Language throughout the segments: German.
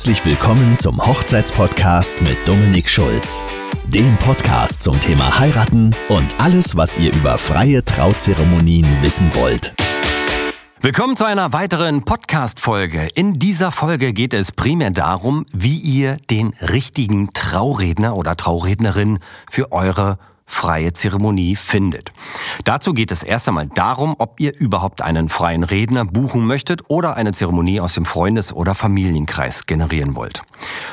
Herzlich willkommen zum Hochzeitspodcast mit Dominik Schulz. Dem Podcast zum Thema Heiraten und alles, was ihr über freie Trauzeremonien wissen wollt. Willkommen zu einer weiteren Podcast-Folge. In dieser Folge geht es primär darum, wie ihr den richtigen Trauredner oder Traurednerin für eure freie Zeremonie findet. Dazu geht es erst einmal darum, ob ihr überhaupt einen freien Redner buchen möchtet oder eine Zeremonie aus dem Freundes- oder Familienkreis generieren wollt.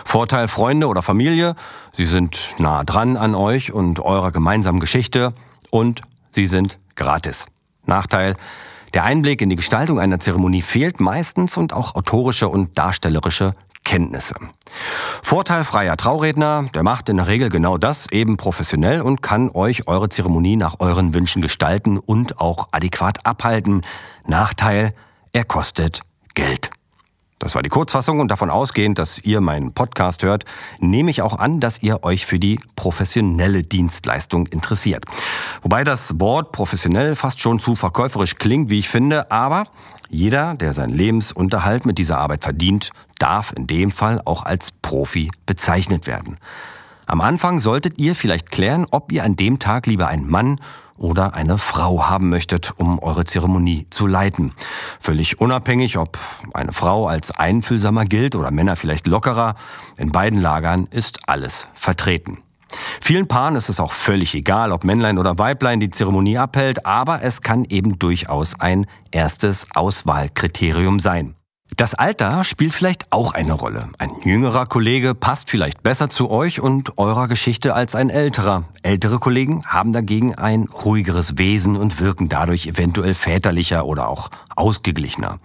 Vorteil Freunde oder Familie, sie sind nah dran an euch und eurer gemeinsamen Geschichte und sie sind gratis. Nachteil, der Einblick in die Gestaltung einer Zeremonie fehlt meistens und auch autorische und darstellerische Kenntnisse. Vorteilfreier Trauredner, der macht in der Regel genau das, eben professionell und kann euch eure Zeremonie nach euren Wünschen gestalten und auch adäquat abhalten. Nachteil, er kostet Geld. Das war die Kurzfassung und davon ausgehend, dass ihr meinen Podcast hört, nehme ich auch an, dass ihr euch für die professionelle Dienstleistung interessiert. Wobei das Wort professionell fast schon zu verkäuferisch klingt, wie ich finde, aber jeder, der seinen Lebensunterhalt mit dieser Arbeit verdient, darf in dem Fall auch als Profi bezeichnet werden. Am Anfang solltet ihr vielleicht klären, ob ihr an dem Tag lieber einen Mann oder eine Frau haben möchtet, um eure Zeremonie zu leiten. Völlig unabhängig, ob eine Frau als einfühlsamer gilt oder Männer vielleicht lockerer, in beiden Lagern ist alles vertreten. Vielen Paaren ist es auch völlig egal, ob Männlein oder Weiblein die Zeremonie abhält, aber es kann eben durchaus ein erstes Auswahlkriterium sein. Das Alter spielt vielleicht auch eine Rolle. Ein jüngerer Kollege passt vielleicht besser zu euch und eurer Geschichte als ein älterer. Ältere Kollegen haben dagegen ein ruhigeres Wesen und wirken dadurch eventuell väterlicher oder auch ausgeglichener.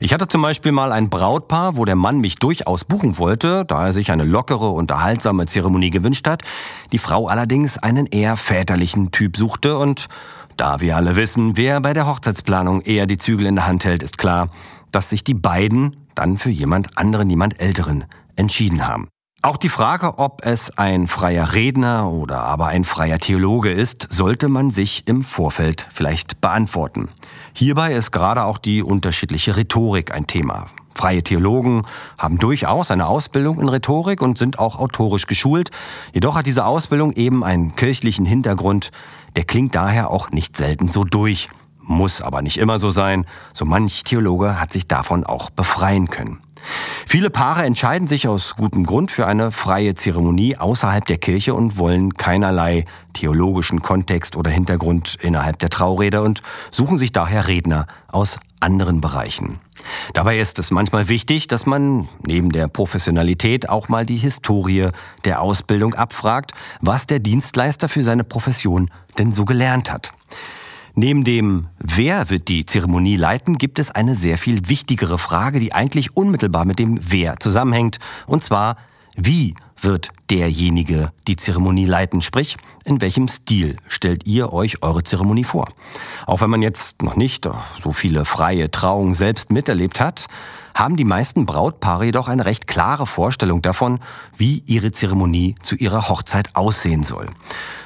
Ich hatte zum Beispiel mal ein Brautpaar, wo der Mann mich durchaus buchen wollte, da er sich eine lockere, unterhaltsame Zeremonie gewünscht hat, die Frau allerdings einen eher väterlichen Typ suchte und da wir alle wissen, wer bei der Hochzeitsplanung eher die Zügel in der Hand hält, ist klar, dass sich die beiden dann für jemand anderen, jemand Älteren entschieden haben. Auch die Frage, ob es ein freier Redner oder aber ein freier Theologe ist, sollte man sich im Vorfeld vielleicht beantworten. Hierbei ist gerade auch die unterschiedliche Rhetorik ein Thema. Freie Theologen haben durchaus eine Ausbildung in Rhetorik und sind auch autorisch geschult. Jedoch hat diese Ausbildung eben einen kirchlichen Hintergrund. Der klingt daher auch nicht selten so durch. Muss aber nicht immer so sein. So manch Theologe hat sich davon auch befreien können. Viele Paare entscheiden sich aus gutem Grund für eine freie Zeremonie außerhalb der Kirche und wollen keinerlei theologischen Kontext oder Hintergrund innerhalb der Traurede und suchen sich daher Redner aus anderen Bereichen. Dabei ist es manchmal wichtig, dass man neben der Professionalität auch mal die Historie der Ausbildung abfragt, was der Dienstleister für seine Profession denn so gelernt hat. Neben dem Wer wird die Zeremonie leiten, gibt es eine sehr viel wichtigere Frage, die eigentlich unmittelbar mit dem Wer zusammenhängt. Und zwar, wie wird derjenige die Zeremonie leiten? Sprich, in welchem Stil stellt ihr euch eure Zeremonie vor? Auch wenn man jetzt noch nicht so viele freie Trauungen selbst miterlebt hat, haben die meisten Brautpaare jedoch eine recht klare Vorstellung davon, wie ihre Zeremonie zu ihrer Hochzeit aussehen soll.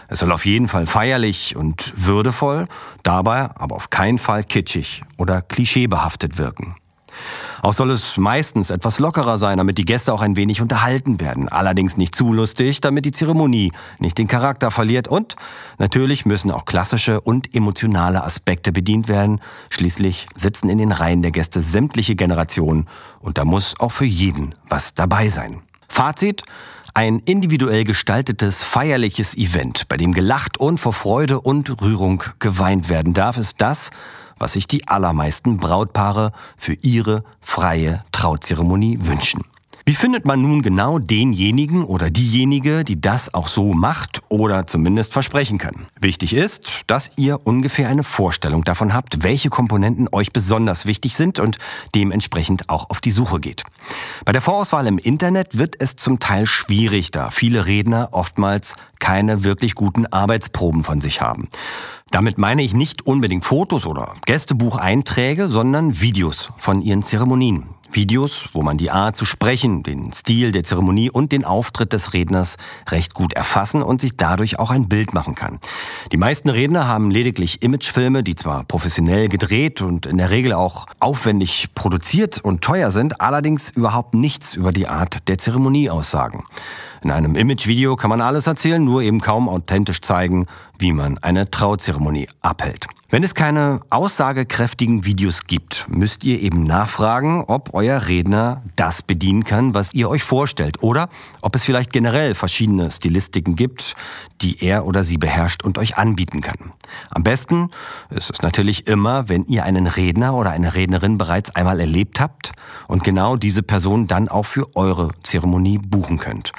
Es soll auf jeden Fall feierlich und würdevoll, dabei aber auf keinen Fall kitschig oder klischeebehaftet wirken. Auch soll es meistens etwas lockerer sein, damit die Gäste auch ein wenig unterhalten werden. Allerdings nicht zu lustig, damit die Zeremonie nicht den Charakter verliert. Und natürlich müssen auch klassische und emotionale Aspekte bedient werden. Schließlich sitzen in den Reihen der Gäste sämtliche Generationen und da muss auch für jeden was dabei sein. Fazit, ein individuell gestaltetes, feierliches Event, bei dem gelacht und vor Freude und Rührung geweint werden darf, ist das, was sich die allermeisten Brautpaare für ihre freie Trauzeremonie wünschen. Wie findet man nun genau denjenigen oder diejenige, die das auch so macht oder zumindest versprechen kann? Wichtig ist, dass ihr ungefähr eine Vorstellung davon habt, welche Komponenten euch besonders wichtig sind und dementsprechend auch auf die Suche geht. Bei der Vorauswahl im Internet wird es zum Teil schwierig, da viele Redner oftmals keine wirklich guten Arbeitsproben von sich haben. Damit meine ich nicht unbedingt Fotos oder Gästebucheinträge, sondern Videos von ihren Zeremonien. Videos, wo man die Art zu sprechen, den Stil der Zeremonie und den Auftritt des Redners recht gut erfassen und sich dadurch auch ein Bild machen kann. Die meisten Redner haben lediglich Imagefilme, die zwar professionell gedreht und in der Regel auch aufwendig produziert und teuer sind, allerdings überhaupt nichts über die Art der Zeremonie aussagen. In einem Imagevideo kann man alles erzählen, nur eben kaum authentisch zeigen, wie man eine Trauzeremonie abhält. Wenn es keine aussagekräftigen Videos gibt, müsst ihr eben nachfragen, ob euer Redner das bedienen kann, was ihr euch vorstellt, oder ob es vielleicht generell verschiedene Stilistiken gibt, die er oder sie beherrscht und euch anbieten kann. Am besten ist es natürlich immer, wenn ihr einen Redner oder eine Rednerin bereits einmal erlebt habt und genau diese Person dann auch für eure Zeremonie buchen könnt.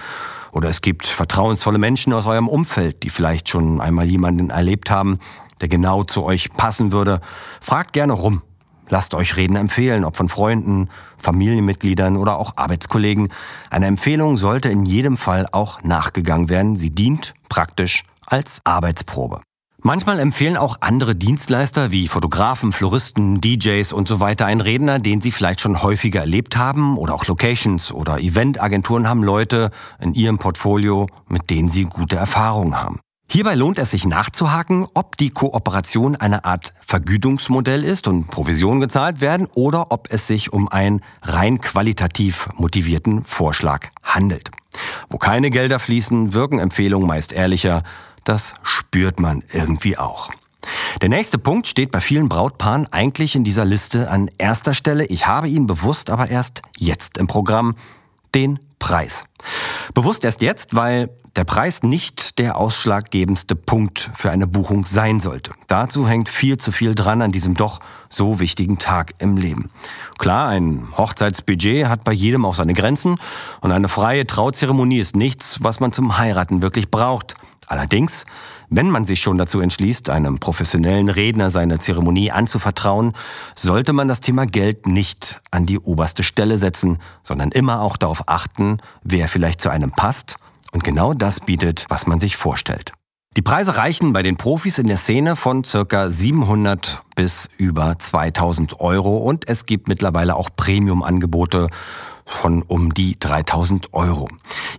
Oder es gibt vertrauensvolle Menschen aus eurem Umfeld, die vielleicht schon einmal jemanden erlebt haben, der genau zu euch passen würde. Fragt gerne rum. Lasst euch Reden empfehlen, ob von Freunden, Familienmitgliedern oder auch Arbeitskollegen. Eine Empfehlung sollte in jedem Fall auch nachgegangen werden. Sie dient praktisch als Arbeitsprobe. Manchmal empfehlen auch andere Dienstleister wie Fotografen, Floristen, DJs und so weiter einen Redner, den sie vielleicht schon häufiger erlebt haben oder auch Locations oder Eventagenturen haben Leute in ihrem Portfolio, mit denen sie gute Erfahrungen haben. Hierbei lohnt es sich nachzuhaken, ob die Kooperation eine Art Vergütungsmodell ist und Provisionen gezahlt werden oder ob es sich um einen rein qualitativ motivierten Vorschlag handelt. Wo keine Gelder fließen, wirken Empfehlungen meist ehrlicher, das spürt man irgendwie auch. Der nächste Punkt steht bei vielen Brautpaaren eigentlich in dieser Liste an erster Stelle. Ich habe ihn bewusst aber erst jetzt im Programm, den Preis. Bewusst erst jetzt, weil der Preis nicht der ausschlaggebendste Punkt für eine Buchung sein sollte. Dazu hängt viel zu viel dran an diesem doch so wichtigen Tag im Leben. Klar, ein Hochzeitsbudget hat bei jedem auch seine Grenzen und eine freie Trauzeremonie ist nichts, was man zum Heiraten wirklich braucht. Allerdings, wenn man sich schon dazu entschließt, einem professionellen Redner seine Zeremonie anzuvertrauen, sollte man das Thema Geld nicht an die oberste Stelle setzen, sondern immer auch darauf achten, wer vielleicht zu einem passt und genau das bietet, was man sich vorstellt. Die Preise reichen bei den Profis in der Szene von circa 700 bis über 2000 Euro und es gibt mittlerweile auch Premium-Angebote von um die 3000 Euro.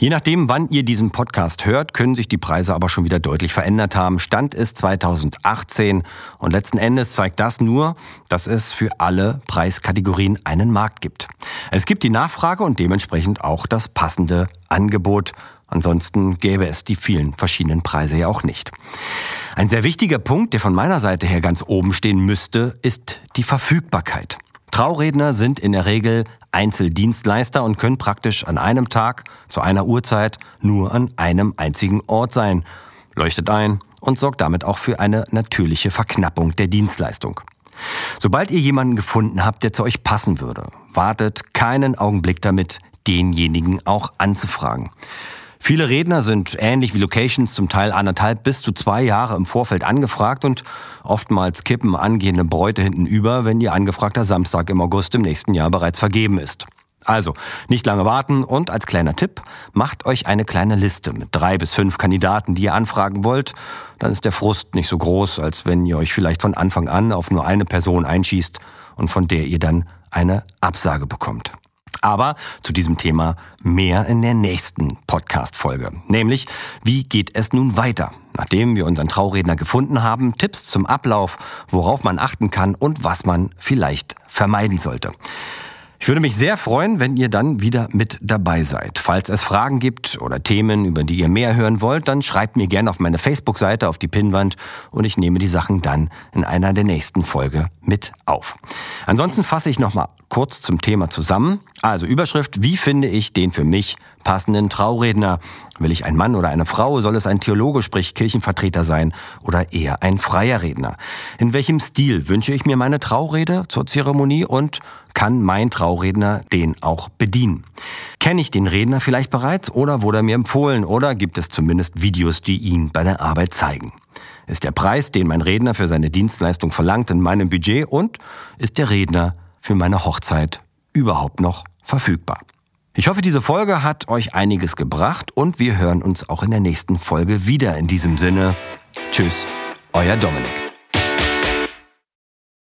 Je nachdem, wann ihr diesen Podcast hört, können sich die Preise aber schon wieder deutlich verändert haben. Stand ist 2018 und letzten Endes zeigt das nur, dass es für alle Preiskategorien einen Markt gibt. Es gibt die Nachfrage und dementsprechend auch das passende Angebot. Ansonsten gäbe es die vielen verschiedenen Preise ja auch nicht. Ein sehr wichtiger Punkt, der von meiner Seite her ganz oben stehen müsste, ist die Verfügbarkeit. Trauredner sind in der Regel Einzeldienstleister und können praktisch an einem Tag zu einer Uhrzeit nur an einem einzigen Ort sein. Leuchtet ein und sorgt damit auch für eine natürliche Verknappung der Dienstleistung. Sobald ihr jemanden gefunden habt, der zu euch passen würde, wartet keinen Augenblick damit, denjenigen auch anzufragen. Viele Redner sind ähnlich wie Locations zum Teil anderthalb bis zu zwei Jahre im Vorfeld angefragt und oftmals kippen angehende Bräute hinten über, wenn ihr angefragter Samstag im August im nächsten Jahr bereits vergeben ist. Also, nicht lange warten und als kleiner Tipp, macht euch eine kleine Liste mit drei bis fünf Kandidaten, die ihr anfragen wollt. Dann ist der Frust nicht so groß, als wenn ihr euch vielleicht von Anfang an auf nur eine Person einschießt und von der ihr dann eine Absage bekommt. Aber zu diesem Thema mehr in der nächsten Podcast-Folge. Nämlich, wie geht es nun weiter? Nachdem wir unseren Trauredner gefunden haben, Tipps zum Ablauf, worauf man achten kann und was man vielleicht vermeiden sollte. Ich würde mich sehr freuen, wenn ihr dann wieder mit dabei seid. Falls es Fragen gibt oder Themen, über die ihr mehr hören wollt, dann schreibt mir gerne auf meine Facebook-Seite auf die Pinnwand und ich nehme die Sachen dann in einer der nächsten Folge mit auf. Ansonsten fasse ich nochmal kurz zum Thema zusammen. Also Überschrift, wie finde ich den für mich passenden Trauredner? Will ich ein Mann oder eine Frau? Soll es ein Theologe, sprich Kirchenvertreter sein oder eher ein freier Redner? In welchem Stil wünsche ich mir meine Traurede zur Zeremonie und kann mein Trauredner den auch bedienen? Kenne ich den Redner vielleicht bereits oder wurde er mir empfohlen oder gibt es zumindest Videos, die ihn bei der Arbeit zeigen? Ist der Preis, den mein Redner für seine Dienstleistung verlangt, in meinem Budget und ist der Redner für meine Hochzeit überhaupt noch verfügbar? Ich hoffe, diese Folge hat euch einiges gebracht und wir hören uns auch in der nächsten Folge wieder. In diesem Sinne, tschüss, euer Dominik.